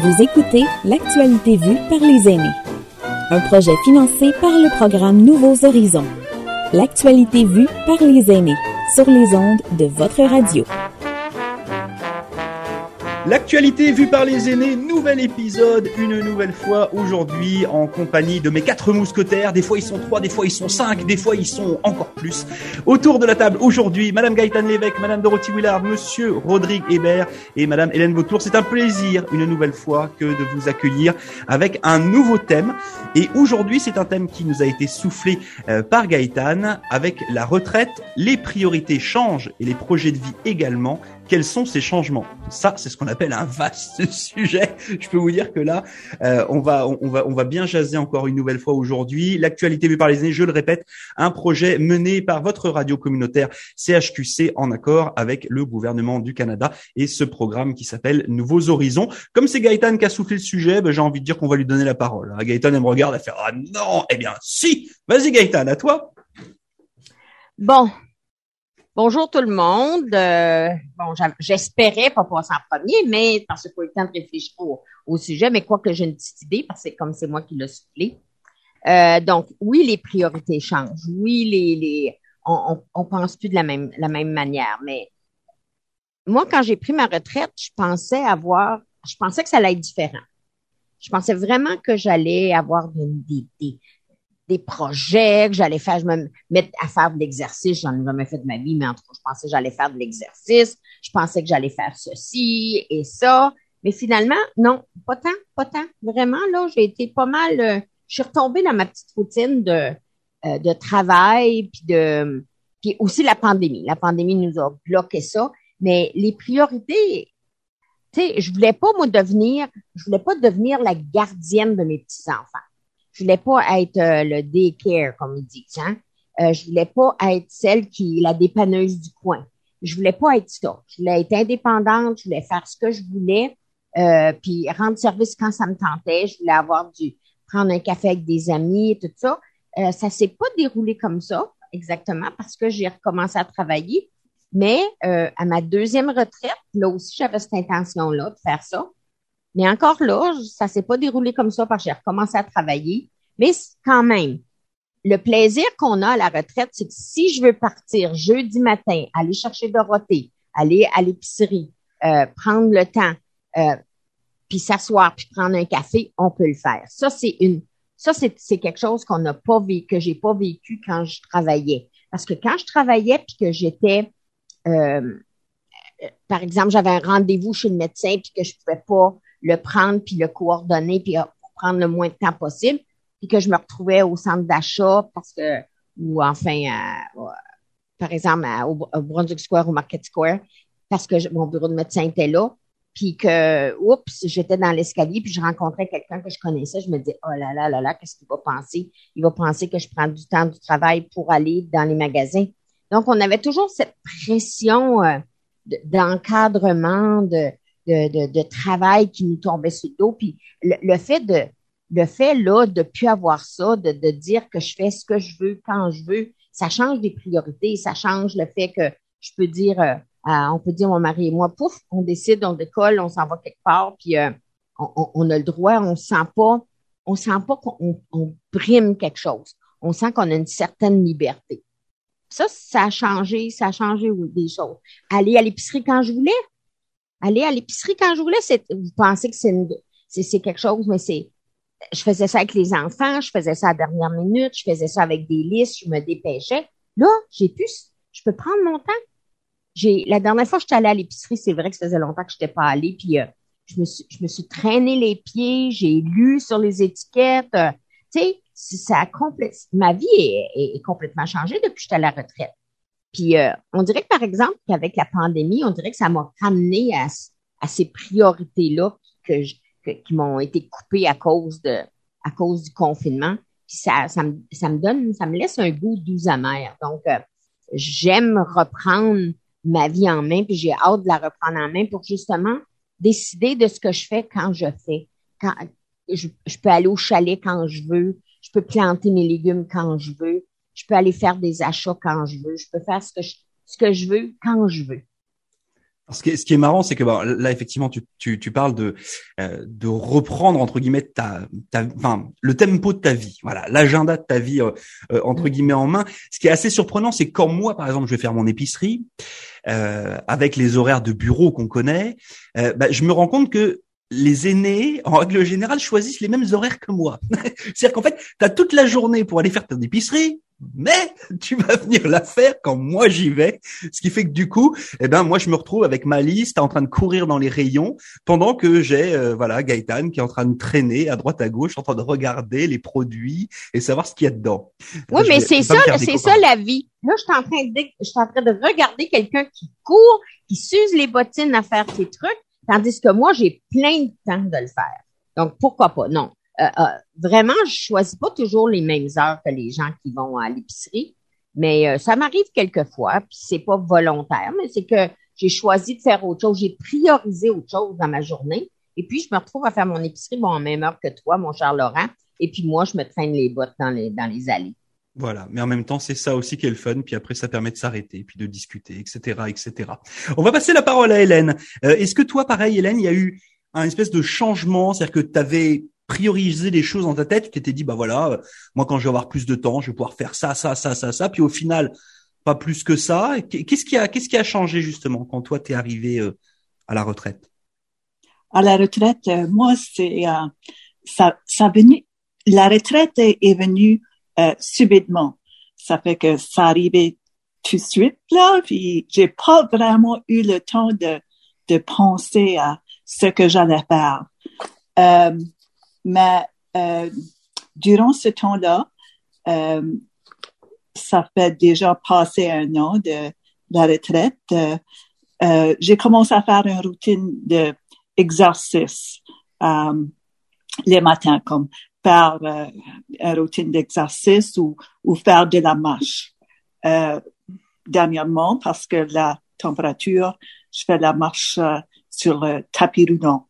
Vous écoutez L'actualité vue par les aînés, un projet financé par le programme Nouveaux Horizons. L'actualité vue par les aînés sur les ondes de votre radio. L'actualité vue par les aînés, nouvel épisode, une nouvelle fois aujourd'hui en compagnie de mes quatre mousquetaires. Des fois ils sont trois, des fois ils sont cinq, des fois ils sont encore plus. Autour de la table aujourd'hui, Madame Gaëtane Lévesque, Madame Dorothy Willard, Monsieur Rodrigue Hébert et Madame Hélène Vautour. C'est un plaisir une nouvelle fois que de vous accueillir avec un nouveau thème. Et aujourd'hui c'est un thème qui nous a été soufflé euh, par Gaëtane avec la retraite. Les priorités changent et les projets de vie également quels sont ces changements Ça, c'est ce qu'on appelle un vaste sujet. Je peux vous dire que là, euh, on va, on, va, on va bien jaser encore une nouvelle fois aujourd'hui. L'actualité vue par les années, je le répète, un projet mené par votre radio communautaire CHQC en accord avec le gouvernement du Canada et ce programme qui s'appelle Nouveaux Horizons. Comme c'est Gaëtan qui a soufflé le sujet, ben, j'ai envie de dire qu'on va lui donner la parole. Ah, Gaëtan, elle me regarde, elle fait ah non, eh bien si. Vas-y Gaëtan, à toi. Bon, Bonjour tout le monde. Euh, bon, j'espérais pas passer en premier, mais parce qu'il faut le temps de réfléchir au, sujet, mais quoi que j'ai une petite idée, parce que comme c'est moi qui l'ai soufflé. Euh, donc, oui, les priorités changent. Oui, les, les on, on, pense plus de la même, la même manière. Mais moi, quand j'ai pris ma retraite, je pensais avoir, je pensais que ça allait être différent. Je pensais vraiment que j'allais avoir des, des, des projets que j'allais faire, je me mettre à faire de l'exercice. J'en ai jamais fait de ma vie, mais en tout cas, je pensais que j'allais faire de l'exercice. Je pensais que j'allais faire ceci et ça. Mais finalement, non, pas tant, pas tant. Vraiment, là, j'ai été pas mal, euh, je suis retombée dans ma petite routine de, euh, de travail, puis de, puis aussi la pandémie. La pandémie nous a bloqué ça. Mais les priorités, tu sais, je voulais pas, moi, devenir, je voulais pas devenir la gardienne de mes petits-enfants. Je voulais pas être euh, le daycare, comme ils disent. Hein? Euh, je voulais pas être celle qui est la dépanneuse du coin. Je voulais pas être ça. Je voulais être indépendante. Je voulais faire ce que je voulais, euh, puis rendre service quand ça me tentait. Je voulais avoir du prendre un café avec des amis et tout ça. Euh, ça s'est pas déroulé comme ça exactement parce que j'ai recommencé à travailler. Mais euh, à ma deuxième retraite, là aussi, j'avais cette intention-là de faire ça. Mais encore là, ça s'est pas déroulé comme ça parce que j'ai recommencé à travailler. Mais quand même, le plaisir qu'on a à la retraite, c'est que si je veux partir jeudi matin, aller chercher Dorothée, aller à l'épicerie, euh, prendre le temps, euh, puis s'asseoir, puis prendre un café, on peut le faire. Ça, c'est une, ça, c'est, quelque chose qu'on n'a pas vécu, que j'ai pas vécu quand je travaillais. Parce que quand je travaillais, puis que j'étais, euh, par exemple, j'avais un rendez-vous chez le médecin, puis que je pouvais pas le prendre puis le coordonner puis euh, prendre le moins de temps possible puis que je me retrouvais au centre d'achat parce que ou enfin par exemple au, Brunswick Square ou Market Square parce que mon bureau de médecin était là puis que oups j'étais dans l'escalier puis je rencontrais quelqu'un que je connaissais je me dis oh là là là là qu'est-ce qu'il va penser? Il va penser que je prends du temps du travail pour aller dans les magasins. Donc on avait toujours cette pression euh, d'encadrement de de, de, travail qui nous tombait sur le dos. Puis le, fait de le fait là de plus avoir ça, de, de dire que je fais ce que je veux quand je veux, ça change des priorités, ça change le fait que je peux dire, euh, on peut dire mon mari et moi, pouf, on décide, on décolle, on s'en va quelque part, puis euh, on, on, a le droit, on sent pas, on sent pas qu'on on brime quelque chose. On sent qu'on a une certaine liberté. Ça, ça a changé, ça a changé des choses. Aller à l'épicerie quand je voulais, aller à l'épicerie quand je voulais, vous pensez que c'est, quelque chose, mais c'est, je faisais ça avec les enfants, je faisais ça à la dernière minute, je faisais ça avec des listes, je me dépêchais. Là, j'ai pu, je peux prendre mon temps. J'ai, la dernière fois que j'étais allée à l'épicerie, c'est vrai que ça faisait longtemps que je n'étais pas allée, puis euh, je me suis, je me suis traîné les pieds, j'ai lu sur les étiquettes, euh, tu sais, ça a ma vie est, est, complètement changée depuis que j'étais à la retraite. Puis euh, on dirait que, par exemple, qu'avec la pandémie, on dirait que ça m'a ramené à, ces priorités-là qui m'ont été coupées à cause de à cause du confinement. Puis ça, ça, me, ça donne, ça me laisse un goût doux amer. Donc, euh, j'aime reprendre ma vie en main, puis j'ai hâte de la reprendre en main pour justement décider de ce que je fais quand je fais. Quand, je, je peux aller au chalet quand je veux, je peux planter mes légumes quand je veux, je peux aller faire des achats quand je veux. Je peux faire ce que je, ce que je veux quand je veux. ce qui est, ce qui est marrant, c'est que bah, là, effectivement, tu, tu, tu parles de, euh, de reprendre, entre guillemets, ta, ta, enfin, le tempo de ta vie, voilà, l'agenda de ta vie, euh, euh, entre guillemets, en main. Ce qui est assez surprenant, c'est quand moi, par exemple, je vais faire mon épicerie, avec les horaires de bureau qu'on connaît, bah, je me rends compte que les aînés, en règle générale, choisissent les mêmes horaires que moi. C'est-à-dire qu'en fait, tu as toute la journée pour aller faire ton épicerie, mais tu vas venir la faire quand moi j'y vais. Ce qui fait que du coup, eh ben moi je me retrouve avec ma liste en train de courir dans les rayons pendant que j'ai euh, voilà Gaëtan qui est en train de traîner à droite à gauche en train de regarder les produits et savoir ce qu'il y a dedans. Oui, mais c'est ça, c'est ça la vie. Là, je suis en train de, je suis en train de regarder quelqu'un qui court, qui s'use les bottines à faire ses trucs, tandis que moi j'ai plein de temps de le faire. Donc pourquoi pas? Non. Euh, euh, vraiment, je choisis pas toujours les mêmes heures que les gens qui vont à l'épicerie, mais euh, ça m'arrive quelquefois, puis c'est pas volontaire, mais c'est que j'ai choisi de faire autre chose, j'ai priorisé autre chose dans ma journée, et puis je me retrouve à faire mon épicerie bon en même heure que toi, mon cher Laurent, et puis moi je me traîne les bottes dans les dans les allées. Voilà, mais en même temps, c'est ça aussi qui est le fun. Puis après, ça permet de s'arrêter, puis de discuter, etc., etc. On va passer la parole à Hélène. Est-ce que toi, pareil, Hélène, il y a eu un espèce de changement, c'est-à-dire que tu avais prioriser les choses dans ta tête, tu t'étais dit bah voilà, euh, moi quand je vais avoir plus de temps, je vais pouvoir faire ça, ça, ça, ça, ça, puis au final pas plus que ça. Qu'est-ce qui a qu'est-ce qui a changé justement quand toi t'es arrivé euh, à la retraite? À la retraite, euh, moi c'est ça ça venu la retraite est, venue subitement. Ça fait que ça arrivait tout de suite là, puis j'ai pas vraiment eu le temps de de penser à ce que j'allais faire. Mais euh, durant ce temps-là, euh, ça fait déjà passé un an de, la retraite. Euh, euh, j'ai commencé à faire une routine d'exercice euh, les matins, comme faire euh, une routine d'exercice ou, ou faire de la marche. dernièrement, parce que la température, je fais la marche sur le tapis roulant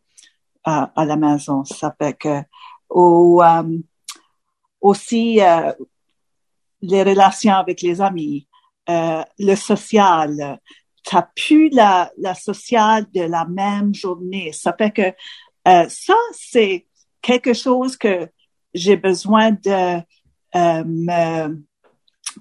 à, à la maison. Ça fait que ou euh, aussi euh, les relations avec les amis, euh, le social. T'as plus la, la sociale de la même journée. Ça fait que euh, ça, c'est quelque chose que j'ai besoin de euh, me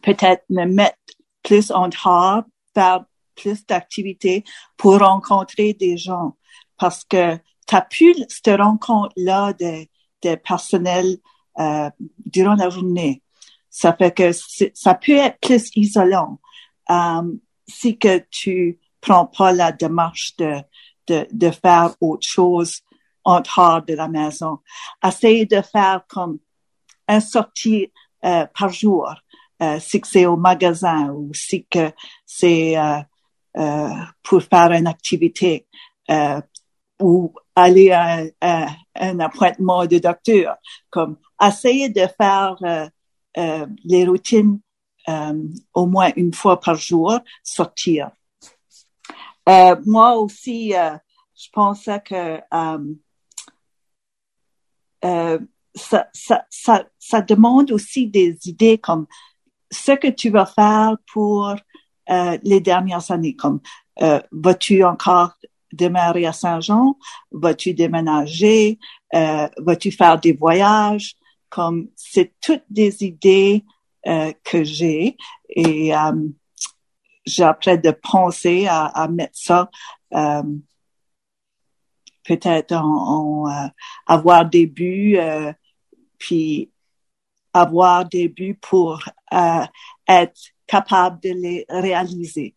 peut-être me mettre plus en dehors, faire plus d'activités pour rencontrer des gens. Parce que t'as plus cette rencontre-là de, de personnel euh, durant la journée. Ça fait que ça peut être plus isolant euh, si que tu prends pas la démarche de, de, de faire autre chose en dehors de la maison. Essaye de faire comme un sortie euh, par jour, euh, si c'est au magasin ou si que c'est euh, euh, pour faire une activité euh, ou aller à, un appointement de docteur, comme essayer de faire euh, euh, les routines euh, au moins une fois par jour, sortir. moi aussi, je pensais que ça, ça, ça, ça demande aussi des idées comme ce que tu vas faire pour les dernières années, comme vas-tu encore démarrer à Saint-Jean? Vas-tu déménager? Euh, vas-tu faire des voyages? Comme c'est toutes des idées euh, que j'ai et euh, de penser à, à mettre ça euh, peut-être en, en euh, avoir des buts puis avoir des buts pour être capable de les réaliser.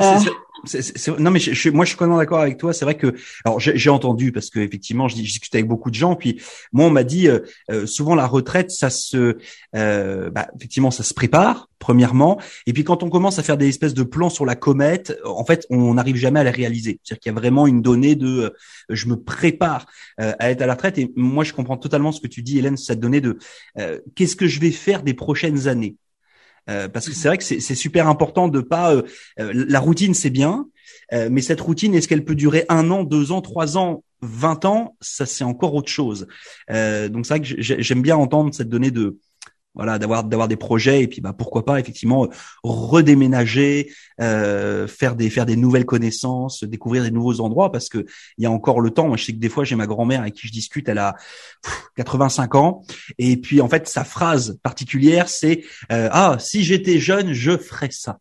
Euh. non mais je, moi je suis complètement d'accord avec toi. C'est vrai que alors j'ai entendu parce que effectivement je, discute avec beaucoup de gens. Puis moi on m'a dit euh, euh, souvent la retraite ça se bah, effectivement ça se prépare premièrement et puis quand on commence à faire des espèces de plans sur la comète en fait on n'arrive jamais à les réaliser. C'est-à-dire qu'il y a vraiment une donnée de je me prépare à être à la retraite et moi je comprends totalement ce que tu dis Hélène cette donnée de qu'est-ce que je vais faire des prochaines années? Euh, parce que c'est vrai que c'est super important de pas. Euh, euh, la routine, c'est bien, mais cette routine, est-ce qu'elle peut durer un an, deux ans, trois ans, vingt ans? Ça, c'est encore autre chose. donc c'est vrai que j'aime bien entendre cette donnée de voilà, d'avoir d'avoir des projets et puis bah pourquoi pas effectivement redéménager, euh, faire des faire des nouvelles connaissances, découvrir des nouveaux endroits parce que il y a encore le temps. Moi, je sais que des fois j'ai ma grand-mère avec qui je discute, elle a 85 ans et puis en fait sa phrase particulière c'est euh, ah si j'étais jeune je ferais ça.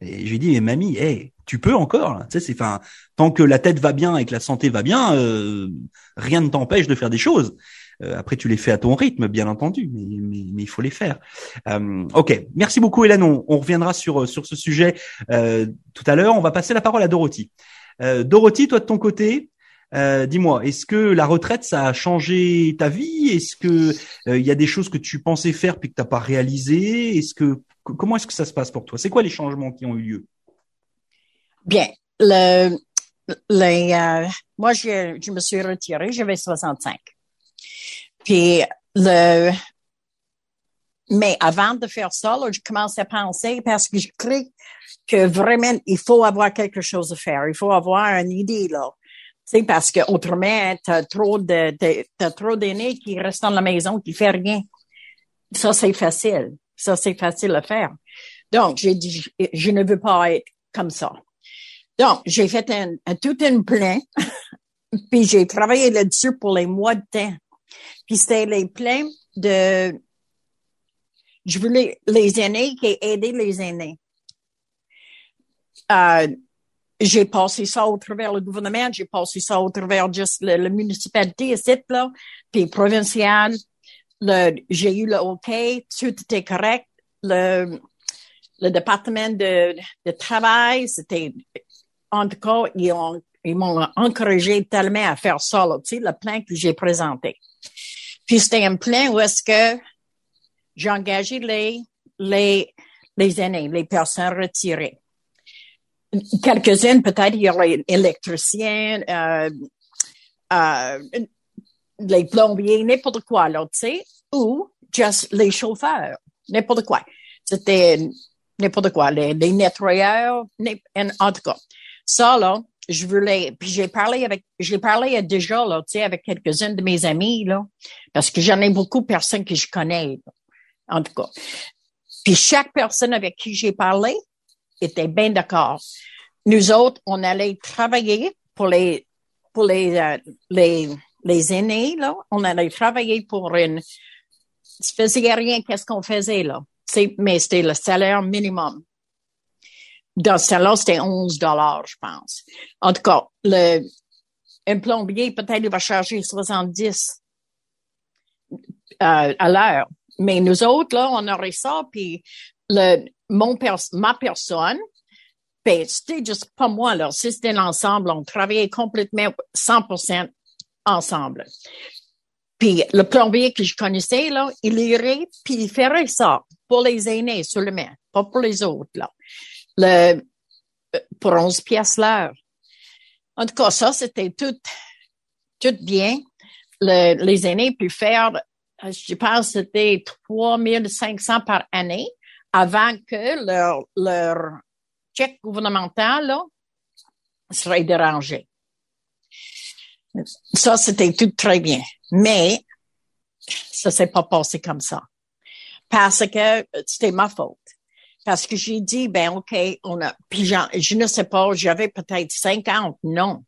Et j'ai dit mais mamie, hey, tu peux encore. Tu sais, c'est enfin tant que la tête va bien et que la santé va bien, euh, rien ne t'empêche de faire des choses. Euh, après, tu les fais à ton rythme, bien entendu, mais, mais, il faut les faire. Euh, ok, merci beaucoup, Hélène. On, on, reviendra sur sur ce sujet euh, tout à l'heure. On va passer la parole à Dorothy. Euh, Dorothy, toi de ton côté, euh, dis-moi, est-ce que la retraite ça a changé ta vie? Est-ce que il y a des choses que tu pensais faire puis que t'as pas réalisé Est-ce que comment est-ce que ça se passe pour toi? C'est quoi les changements qui ont eu lieu? Bien, le, les, moi je, je me suis retirée, j'avais 65. Puis le, mais avant de faire ça, là, je commençais à penser parce que je crois que vraiment il faut avoir quelque chose à faire, il faut avoir une idée là. Tu parce que autrement, t'as trop de, t'as trop d'aînés qui restent dans la maison, qui fait rien. Ça, c'est facile. Ça, c'est facile à faire. Donc, j'ai dit, je, ne veux pas être comme ça. Donc, j'ai fait un, un tout un plan, puis j'ai travaillé là-dessus pour les mois de temps. Puis c'était les plans de, je voulais les aînés qui aider les aînés. Euh, j'ai passé ça au travers le gouvernement, j'ai passé ça au travers juste la, municipalité ici, là, puis provincial. j'ai eu le OK, tout était correct. Le, département de, de travail, c'était, en tout cas, ils ont, ils m'ont encouragé tellement à faire ça, tu sais, le plan que j'ai présenté. Puis c'était un plan où est-ce que j'ai engagé les, les, les aînés, les personnes retirées. Quelques-unes, peut-être, il y aurait électriciens, euh, euh, les plombiers, n'importe quoi, tu sais, ou juste les chauffeurs, n'importe quoi. C'était n'importe quoi, les, les nettoyeurs, en tout cas. Ça, là, je voulais, puis j'ai parlé avec, j'ai parlé déjà là, tu sais, avec quelques-unes de mes amis là, parce que j'en ai beaucoup de personnes que je connais, en tout cas. Puis chaque personne avec qui j'ai parlé était bien d'accord. Nous autres, on allait travailler pour les, pour les, euh, les, les aînés là, on allait travailler pour une, je faisais rien, qu'est-ce qu'on faisait là, mais c'était le salaire minimum dans ce temps-là, c'était 11 dollars, je pense. En tout cas, le, un plombier, peut-être, il va charger 70 euh, à l'heure. Mais nous autres, là, on aurait ça, puis le, mon ma personne, ben, c'était juste pas moi, là. C'était l'ensemble. On travaillait complètement 100% ensemble. Puis le plombier que je connaissais, là, il irait, puis il ferait ça pour les aînés seulement, pas pour les autres, là le, pour 11 pièces l'heure. En tout cas, ça, c'était tout, tout bien. Le, les aînés pu faire, je pense, c'était 3500 par année avant que leur, leur chèque gouvernemental, là, serait dérangé. Ça, c'était tout très bien. Mais, ça s'est pas passé comme ça. Parce que c'était ma faute. Parce que j'ai dit, ben OK, on a, puis je ne sais pas, j'avais peut-être 50, non.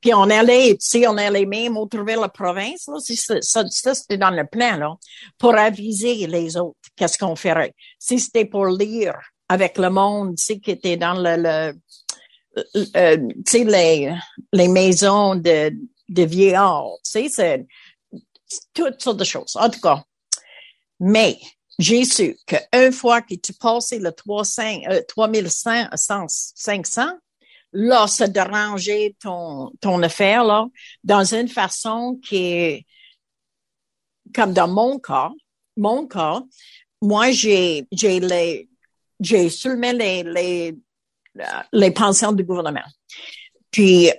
Puis on allait, tu sais, on allait même au travers la province, là, ça, ça, c'était dans le plan, là, pour aviser les autres qu'est-ce qu'on ferait. Si c'était pour lire avec le monde, tu sais, qui était dans le, le euh, tu sais, les, les maisons de, de vieillards, tu sais, c'est toutes sortes de choses. En tout cas, mais j'ai su qu'une fois que tu passais le 300, euh, 3500, là, ça dérangeait ton, ton affaire, là, dans une façon qui comme dans mon cas, mon cas, moi, j'ai, j'ai les, j'ai seulement les, les, les pensions du gouvernement. Puis,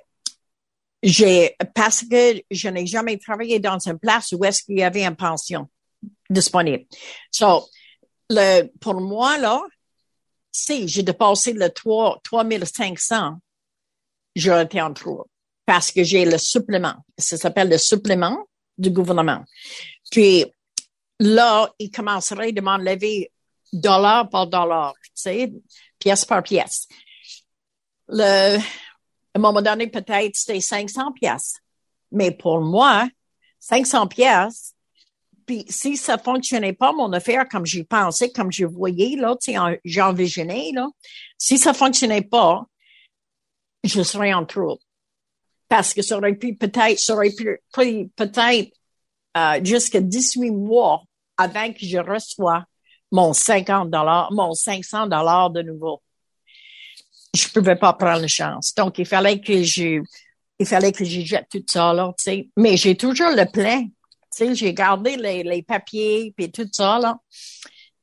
j'ai, parce que je n'ai jamais travaillé dans une place où est-ce qu'il y avait une pension disponible. So, le, pour moi, là, si j'ai dépassé le 3, 3500, j'aurais été en trop parce que j'ai le supplément. Ça s'appelle le supplément du gouvernement. Puis, là, il commencerait de m'enlever dollar par dollar, tu sais, pièce par pièce. Le, à un moment donné, peut-être c'était 500 pièces. Mais pour moi, 500 pièces, puis si ça fonctionnait pas, mon affaire, comme j'y pensais, comme je voyais, là, j'envisageais, là, si ça fonctionnait pas, je serais en trouble. Parce que ça aurait pu peut-être, ça aurait pu, peut-être, euh, jusqu'à 18 mois avant que je reçois mon 50 dollars, mon 500 dollars de nouveau. Je pouvais pas prendre la chance. Donc, il fallait que je, il fallait que je jette tout ça, là, tu sais. Mais j'ai toujours le plein. J'ai gardé les, les papiers puis tout ça, là.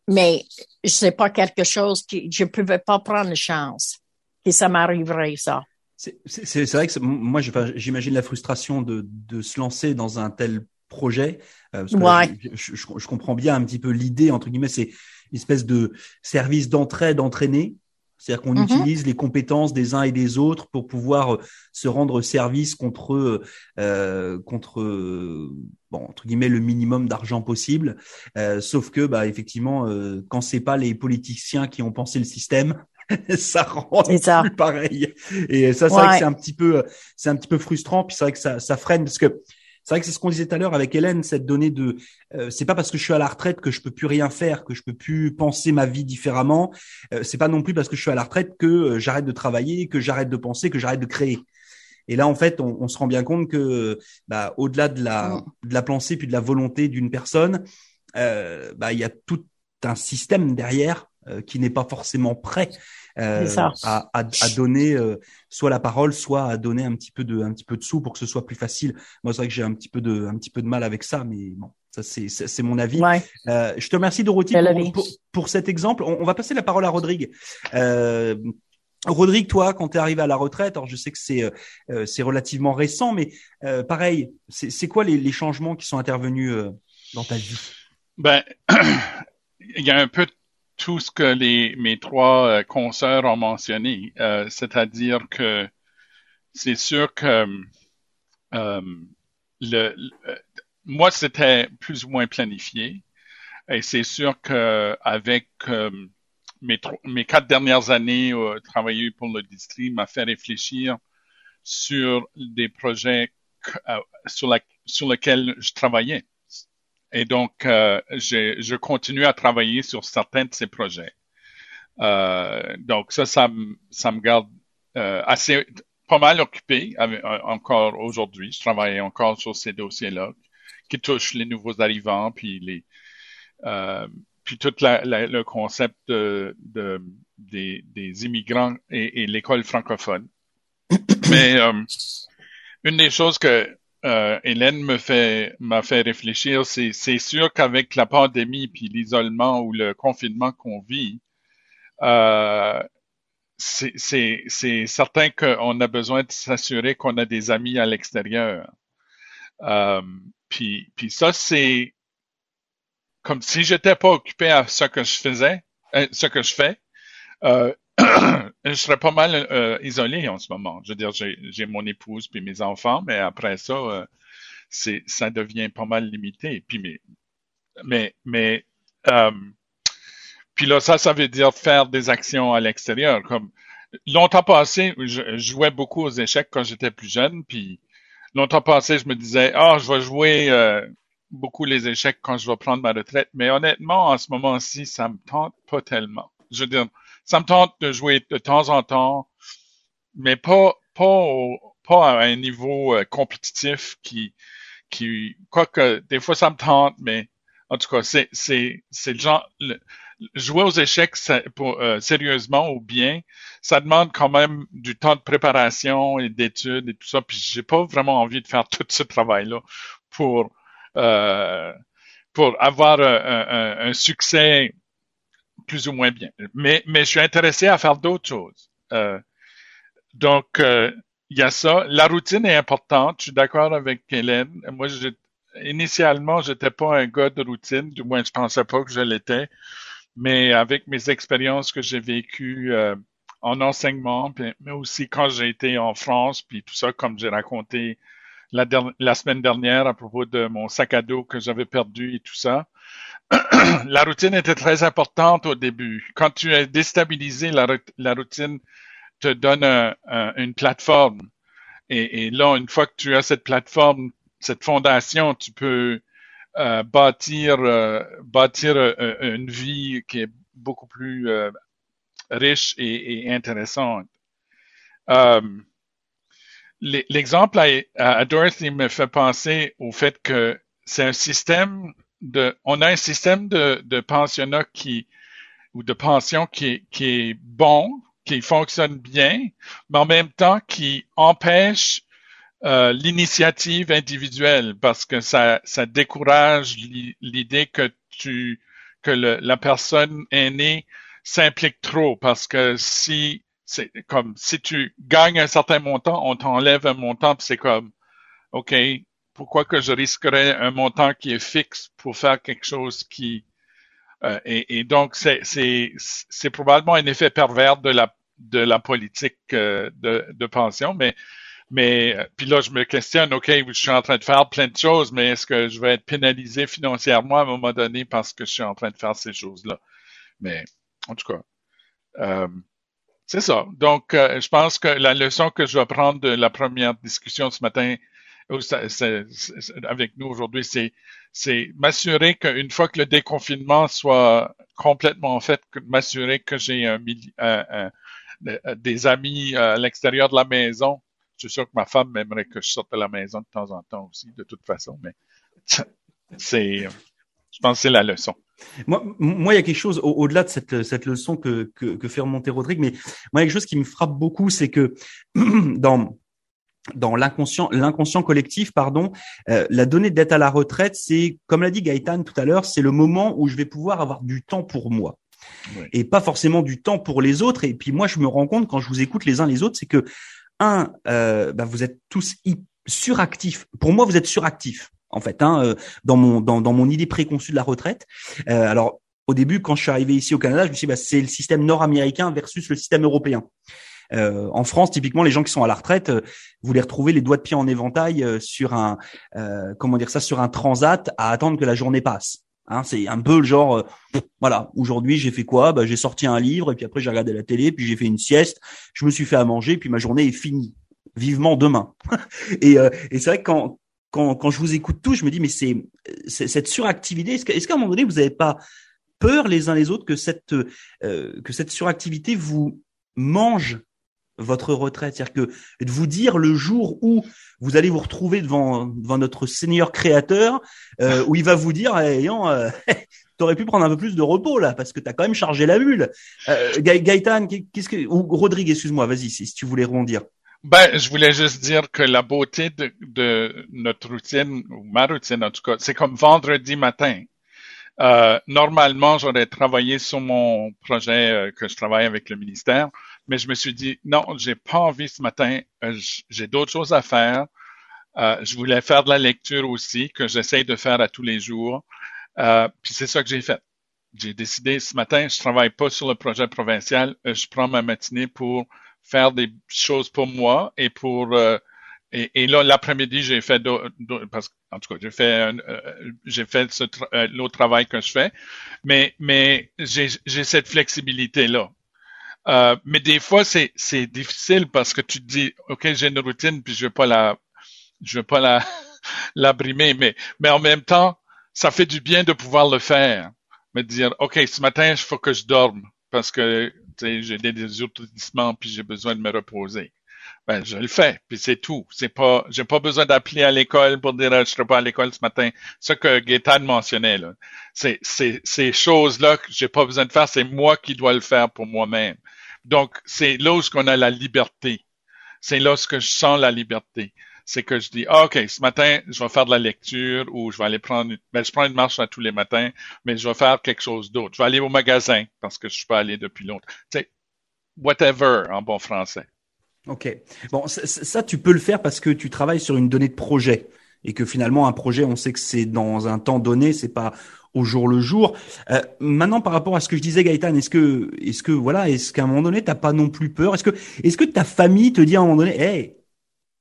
Mais c'est pas quelque chose que je pouvais pas prendre la chance que ça m'arriverait, ça. C'est vrai que moi, j'imagine la frustration de, de se lancer dans un tel projet. Euh, je, comprends bien un petit peu l'idée, entre guillemets, c'est une espèce de service d'entraide entraîné. C'est-à-dire qu'on mm-hmm. utilise les compétences des uns et des autres pour pouvoir euh, se rendre service contre euh, contre bon entre guillemets le minimum d'argent possible. sauf que bah effectivement quand c'est pas les politiciens qui ont pensé le système, ça rend plus pareil. Et ça c'est vrai que c'est un petit peu c'est un petit peu frustrant puis c'est vrai que ça ça freine parce que c'est vrai que c'est ce qu'on disait tout à l'heure avec Hélène, cette donnée de euh, c'est pas parce que je suis à la retraite que je peux plus rien faire, que je peux plus penser ma vie différemment. Euh, c'est pas non plus parce que je suis à la retraite que euh, j'arrête de travailler, que j'arrête de penser, que j'arrête de créer. Et là, en fait, on, on se rend bien compte que, bah, au-delà de la de la pensée puis de la volonté d'une personne, euh, bah, il y a tout un système derrière qui n'est pas forcément prêt euh, à, à, à, donner euh, soit la parole, soit à donner un petit peu de un petit peu de sous pour que ce soit plus facile. Moi, c'est vrai que j'ai un petit peu de un petit peu de mal avec ça, mais bon, ça c'est c'est mon avis. Euh, je te remercie Dorothy pour, pour, pour, cet exemple. On, on, va passer la parole à Rodrigue. Euh, Rodrigue, toi, quand tu es arrivé à la retraite, alors je sais que c'est euh, c'est relativement récent, mais euh, pareil, c'est quoi les, changements qui sont intervenus dans ta vie? Ben, il y a un peu tout ce que les, mes trois euh, consoeurs ont mentionné, euh, c'est-à-dire que c'est sûr que euh, le, moi c'était plus ou moins planifié. Et c'est sûr que avec mes, mes quatre dernières années euh, travailler pour le district m'a fait réfléchir sur des projets sur, la, sur lesquels je travaillais. Et donc, euh, je continue à travailler sur certains de ces projets. Euh, donc, ça, ça, ça me garde euh, assez, pas mal occupé euh, encore aujourd'hui. Je travaille encore sur ces dossiers-là qui touchent les nouveaux arrivants, puis les, euh, puis tout la, le concept de, de des, des, immigrants et, et l'école francophone. Mais euh, une des choses que euh, Hélène me fait m'a fait réfléchir. C'est c'est sûr qu'avec la pandémie puis l'isolement ou le confinement qu'on vit, euh, c'est certain qu'on a besoin de s'assurer qu'on a des amis à l'extérieur. Euh, puis puis ça c'est comme si j'étais pas occupé à ce que je faisais, euh, ce que je fais. Euh, je serais pas mal euh, isolé en ce moment. Je veux dire, j'ai mon épouse puis mes enfants, mais après ça, euh, c'est ça devient pas mal limité. Puis mais mais mais euh, puis là, ça, ça veut dire faire des actions à l'extérieur. Comme longtemps passé, je, jouais beaucoup aux échecs quand j'étais plus jeune. Puis longtemps passé, je me disais, ah, je vais jouer euh, beaucoup les échecs quand je vais prendre ma retraite. Mais honnêtement, en ce moment-ci, ça me tente pas tellement. Je veux dire, ça me tente de jouer de temps en temps, mais pas pas pas à un niveau euh, compétitif qui qui quoique des fois ça me tente, mais en tout cas c'est c'est c'est le genre jouer aux échecs pour, euh, sérieusement ou bien, ça demande quand même du temps de préparation et d'études et tout ça. Puis j'ai pas vraiment envie de faire tout ce travail-là pour euh, pour avoir un, succès plus ou moins bien. Mais, je suis intéressé à faire d'autres choses. Euh, donc, euh, il y a ça. La routine est importante. Je suis d'accord avec Hélène. Moi, je, initialement, j'étais pas un gars de routine. Du moins, je pensais pas que je l'étais. Mais avec mes expériences que j'ai vécues en enseignement, mais aussi quand j'ai été en France, puis tout ça, comme j'ai raconté la, la semaine dernière à propos de mon sac à dos que j'avais perdu et tout ça. la routine était très importante au début. Quand tu es déstabilisé, la, la routine te donne une plateforme. Et, et, là, une fois que tu as cette plateforme, cette fondation, tu peux euh, bâtir euh, bâtir euh, une vie qui est beaucoup plus riche et, et intéressante. L'exemple à, Dorothy me fait penser au fait que c'est un système de, on a un système de, de pensionnat qui ou de pension qui, qui est bon, qui fonctionne bien, mais en même temps qui empêche euh, l'initiative individuelle parce que ça, ça décourage l'idée que tu que le, la personne aînée s'implique trop parce que si c'est comme si tu gagnes un certain montant, on t'enlève un montant, c'est comme OK, pourquoi que je risquerais un montant qui est fixe pour faire quelque chose qui euh, et, et, donc c'est probablement un effet pervers de la de la politique euh, de, de pension, mais mais puis là, je me questionne, OK, je suis en train de faire plein de choses, mais est-ce que je vais être pénalisé financièrement à un moment donné parce que je suis en train de faire ces choses-là? Mais en tout cas, euh, c'est ça. Donc, euh, je pense que la leçon que je vais prendre de la première discussion ce matin avec nous aujourd'hui, c'est c'est m'assurer qu'une fois que le déconfinement soit complètement fait, m'assurer que j'ai un, un, des amis à l'extérieur de la maison je suis sûr que ma femme aimerait que je sorte de la maison de temps en temps aussi, de toute façon, mais c'est, je pense que c'est la leçon. Moi, moi, il y a quelque chose au-delà de cette, cette leçon que, que, que fait remonter Rodrigue, mais moi, il y a quelque chose qui me frappe beaucoup, c'est que dans dans l'inconscient, l'inconscient collectif, pardon, euh, la donnée d'être à la retraite, c'est, comme l'a dit Gaëtan tout à l'heure, c'est le moment où je vais pouvoir avoir du temps pour moi. Et pas forcément du temps pour les autres. Et puis moi, je me rends compte quand je vous écoute les uns les autres, c'est que un, euh, bah, vous êtes tous suractifs. Pour moi, vous êtes suractifs en fait, hein, euh, dans mon dans, dans mon idée préconçue de la retraite. Euh, alors au début, quand je suis arrivé ici au Canada, je me suis dit bah, c'est le système nord-américain versus le système européen. Euh, en France, typiquement, les gens qui sont à la retraite, euh, vous les retrouvez les doigts de pied en éventail sur un comment dire ça, sur un transat à attendre que la journée passe. Hein, c'est un peu le genre, euh, voilà, aujourd'hui j'ai fait quoi? Bah, J'ai sorti un livre et puis après j'ai regardé la télé, puis j'ai fait une sieste, je me suis fait à manger, puis ma journée est finie. Vivement demain. et, euh, et c'est vrai que quand, quand, quand je vous écoute tous, je me dis, mais c'est cette suractivité, est-ce qu'à un moment donné, vous n'avez pas peur les uns les autres que cette, euh, que cette suractivité vous mange votre retraite. C'est-à-dire que de vous dire le jour où vous allez vous retrouver devant, devant notre Seigneur créateur, euh, où il va vous dire, eh, euh, t'aurais pu prendre un peu plus de repos là, parce que t'as quand même chargé la bulle. Euh, Gaëtan, qu'est-ce que ou Rodrigue, excuse-moi, vas-y si, tu voulais rebondir. Ben, je voulais juste dire que la beauté de, de notre routine, ou ma routine en tout cas, c'est comme vendredi matin. Euh, normalement, j'aurais travaillé sur mon projet euh, que je travaille avec le ministère mais je me suis dit, non, j'ai pas envie ce matin, euh, j'ai d'autres choses à faire. Euh, je voulais faire de la lecture aussi, que j'essaye de faire à tous les jours. Puis c'est ça que j'ai fait. J'ai décidé ce matin, je travaille pas sur le projet provincial, je prends ma matinée pour faire des choses pour moi et pour et, et, là l'après-midi j'ai fait parce en tout cas j'ai fait j'ai fait ce l'autre travail que je fais. Mais mais j'ai j'ai cette flexibilité là euh, mais des fois, c'est, c'est difficile parce que tu te dis, OK, j'ai une routine, puis je vais pas la, je vais pas la, la brimer, mais, mais en même temps, ça fait du bien de pouvoir le faire. Me dire, OK, ce matin, il faut que je dorme parce que, j'ai des désourdissements puis j'ai besoin de me reposer. Ben, je le fais, puis c'est tout. C'est pas, j'ai pas besoin d'appeler à l'école pour dire, je serai pas à l'école ce matin. Ce que Gaétan mentionnait, là. C'est, ces choses-là que j'ai pas besoin de faire, c'est moi qui dois le faire pour moi-même. Donc, c'est là où on a la liberté. C'est là que je sens la liberté. C'est que je dis, ah, OK, ce matin, je vais faire de la lecture ou je vais aller prendre, ben, je prends une marche tous les matins, mais je vais faire quelque chose d'autre. Je vais aller au magasin parce que je suis pas allé depuis longtemps. Tu sais, whatever en bon français. OK. Bon, ça, ça, tu peux le faire parce que tu travailles sur une donnée de projet et que finalement un projet, on sait que c'est dans un temps donné, c'est pas au jour le jour. Euh, maintenant, par rapport à ce que je disais, Gaëtan, est-ce que, est-ce que, voilà, est-ce qu'à un moment donné, t'as pas non plus peur? Est-ce que, est-ce que ta famille te dit à un moment donné, hey,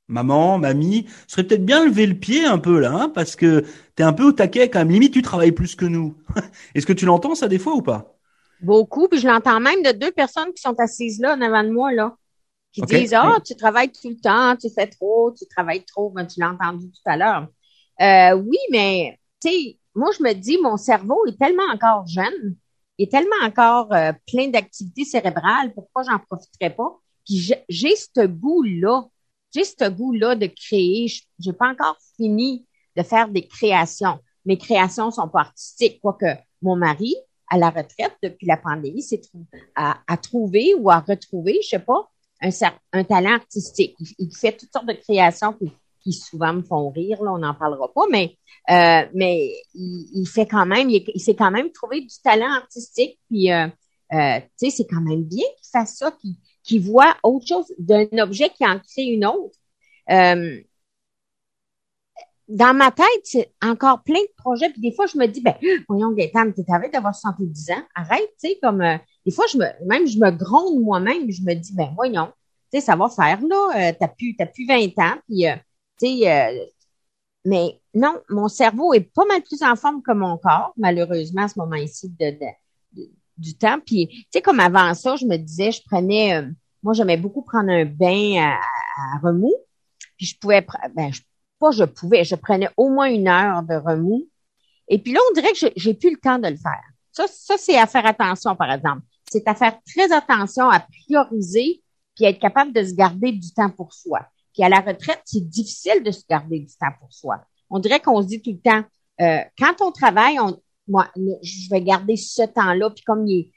maman, mamie, serait peut-être bien lever le pied un peu là, hein, parce que t'es un peu au taquet quand même. Limite, tu travailles plus que nous. Est-ce que tu l'entends ça des fois ou pas? Beaucoup, puis je l'entends même de deux personnes qui sont assises là en avant de moi là, qui disent ah tu travailles tout le temps, tu fais trop, tu travailles trop. Ben, tu l'as entendu tout à l'heure. Euh, oui, mais tu sais, moi je me dis mon cerveau est tellement encore jeune, il est tellement encore euh, plein d'activités cérébrales. Pourquoi j'en profiterais pas? Puis j'ai ce goût là j'ai ce goût-là de créer. J'ai pas encore fini de faire des créations. Mes créations sont pas artistiques, quoique mon mari, à la retraite depuis la pandémie, s'est à, à trouver ou à retrouver, je sais pas, un, talent artistique. Il, fait toutes sortes de créations qui, souvent me font rire, là, on n'en parlera pas, mais euh, il, fait quand même, il, s'est quand même trouvé du talent artistique, puis euh, euh, tu sais, c'est quand même bien qu'il fasse ça, qui voit autre chose d'un objet qui en crée une autre. Euh, dans ma tête, c'est encore plein de projets. Puis des fois, je me dis, ben, voyons, Gaëtan, t'es avec d'avoir 70 ans. Arrête, tu sais, comme, euh, des fois, je me, même, je me gronde moi-même. Je me dis, ben, voyons, tu sais, ça va faire, là. Euh, t'as plus, t'as plus 20 ans. Puis, euh, tu sais, mais non, mon cerveau est pas mal plus en forme que mon corps, malheureusement, à ce moment-ci de, de, du temps. Puis, tu sais, comme avant ça, je me disais, je prenais, euh, moi, j'aimais beaucoup prendre un bain à, remous. Puis, je pouvais, ben, je, pas je pouvais, je prenais au moins une heure de remous. Et puis là, on dirait que j'ai plus le temps de le faire. Ça, ça c'est à faire attention, par exemple. C'est à faire très attention à prioriser puis être capable de se garder du temps pour soi. Puis à la retraite, c'est difficile de se garder du temps pour soi. On dirait qu'on se dit tout le temps, euh, quand on travaille, on, moi, je vais garder ce temps-là, puis comme il,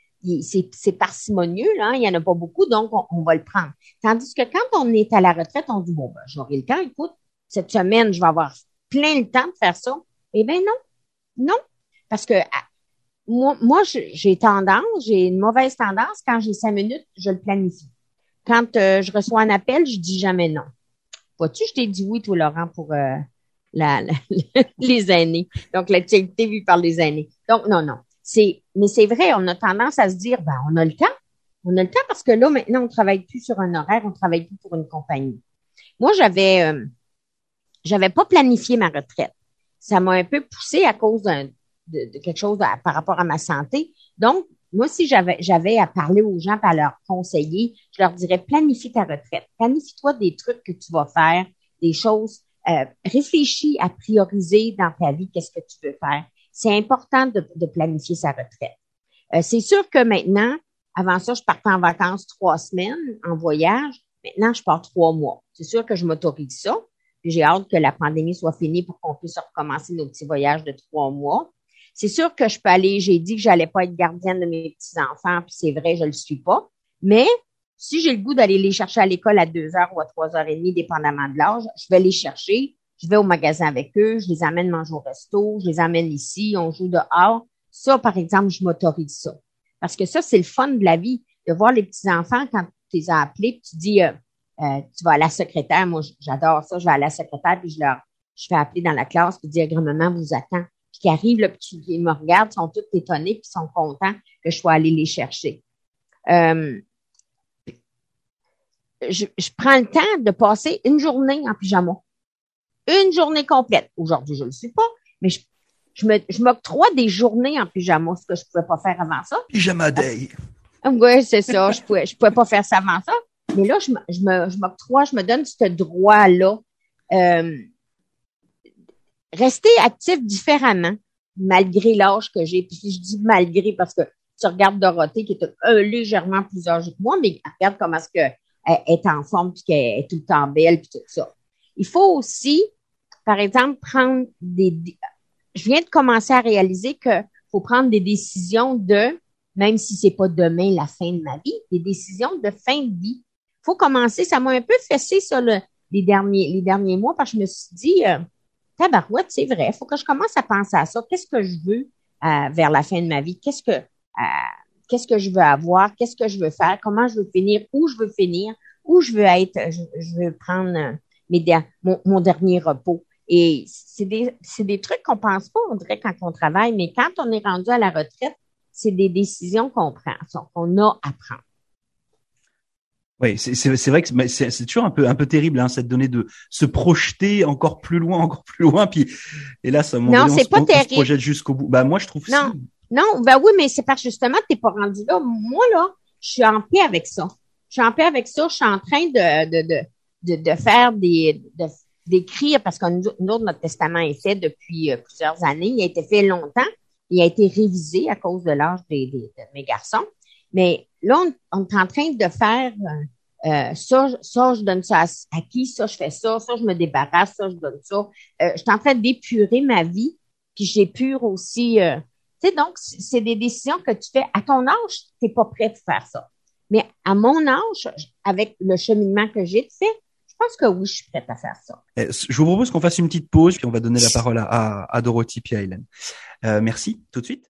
c'est parcimonieux, là, il n'y en a pas beaucoup, donc on, va le prendre. Tandis que quand on est à la retraite, on dit, bon, ben, j'aurai le temps, écoute, cette semaine, je vais avoir plein de temps de faire ça. Eh bien, non, non, parce que ah, moi, moi j'ai tendance, j'ai une mauvaise tendance, quand j'ai cinq minutes, je le planifie. Quand euh, je reçois un appel, je dis jamais non. Vois-tu, je t'ai dit oui, toi, Laurent, pour euh, la, les aînés. Donc, l'actualité vue par les aînés. Donc, non, non. C'est, mais c'est vrai, on a tendance à se dire, ben, on a le temps. On a le temps parce que là, maintenant, on travaille plus sur un horaire, on travaille plus pour une compagnie. Moi, j'avais, euh, j'avais pas planifié ma retraite. Ça m'a un peu poussé à cause de, de, quelque chose par rapport à ma santé. Donc, moi, si j'avais, j'avais à parler aux gens, à leur conseiller, je leur dirais, planifie ta retraite. Planifie-toi des trucs que tu vas faire, des choses euh, réfléchis à prioriser dans ta vie qu'est-ce que tu veux faire. C'est important de, planifier sa retraite. Euh, c'est sûr que maintenant, avant ça, je partais en vacances trois semaines en voyage. Maintenant, je pars trois mois. C'est sûr que je m'autorise ça. J'ai hâte que la pandémie soit finie pour qu'on puisse recommencer nos petits voyages de trois mois. C'est sûr que je peux aller, j'ai dit que j'allais pas être gardienne de mes petits-enfants, puis c'est vrai, je le suis pas. Mais si j'ai le goût d'aller les chercher à l'école à deux heures ou à trois heures et demie, dépendamment de l'âge, je vais les chercher. Je vais au magasin avec eux, je les amène manger au resto, je les amène ici, on joue dehors. Ça, par exemple, je m'autorise ça. Parce que ça, c'est le fun de la vie, de voir les petits-enfants quand tu les as appelés, puis tu dis, euh, euh, tu vas à la secrétaire. Moi, j'adore ça. Je vais à la secrétaire, puis je leur, je fais appeler dans la classe, puis dire, grand-maman vous attend. Puis qui arrivent, puis ils me regardent, sont tous étonnés, puis sont contents que je sois allée les chercher. Euh, je, prends le temps de passer une journée en pyjama. Une journée complète. Aujourd'hui, je ne le suis pas, mais je, je me, je m'octroie des journées en pyjama, ce que je ne pouvais pas faire avant ça. Pyjama day. Ah, oui, c'est ça. Je pouvais, je pouvais pas faire ça avant ça. Mais là, je, je me, je m'octroie, je me donne ce droit-là. Euh, rester actif différemment, malgré l'âge que j'ai. Puis je dis malgré parce que tu regardes Dorothée, qui est un, légèrement plus âgée que moi, mais regarde comment est-ce que est en forme puis qu'elle est tout le temps belle puis tout ça. Il faut aussi, par exemple, prendre des, je viens de commencer à réaliser que faut prendre des décisions de, même si c'est pas demain la fin de ma vie, des décisions de fin de vie. Faut commencer, ça m'a un peu fessé le, les derniers, les derniers mois parce que je me suis dit, euh, tabarouette, c'est vrai, faut que je commence à penser à ça. Qu'est-ce que je veux euh, vers la fin de ma vie? Qu'est-ce que, euh, qu'est-ce que je veux avoir, qu'est-ce que je veux faire, comment je veux finir, où je veux finir, où je veux être, je, veux prendre euh, mon, dernier repos. Et c'est des, trucs qu'on pense pas, on dirait, quand on travaille, mais quand on est rendu à la retraite, c'est des décisions qu'on prend, qu'on a à prendre. Oui, c'est vrai que c'est toujours un peu un peu terrible hein, cette donnée de se projeter encore plus loin, encore plus loin, puis et là ça non, c'est pas terrible. se projette jusqu'au bout. Bah moi je trouve non, non, ben oui, mais c'est parce justement t'es pas rendu là. Moi là, je suis en paix avec ça. Je suis en paix avec ça. Je suis en train de de de de, de faire des d'écrire parce que nous, notre testament est fait depuis euh, plusieurs années. Il a été fait longtemps. Il a été révisé à cause de l'âge des, des, de mes garçons. Mais là, on, est en train de faire euh, euh, ça, ça, je donne ça à, qui, ça, je fais ça, ça, je me débarrasse, ça, je donne ça. Euh, je suis en train d'épurer ma vie, puis j'épure aussi. Euh, tu sais, donc, c'est des décisions que tu fais. À ton âge, tu n'es pas prêt de faire ça. Mais à mon âge, avec le cheminement que j'ai fait, je pense que oui, je suis prête à faire ça. Eh, je vous propose qu'on fasse une petite pause, puis on va donner la parole à, à, Dorothy et à Hélène. Euh, merci, tout de suite.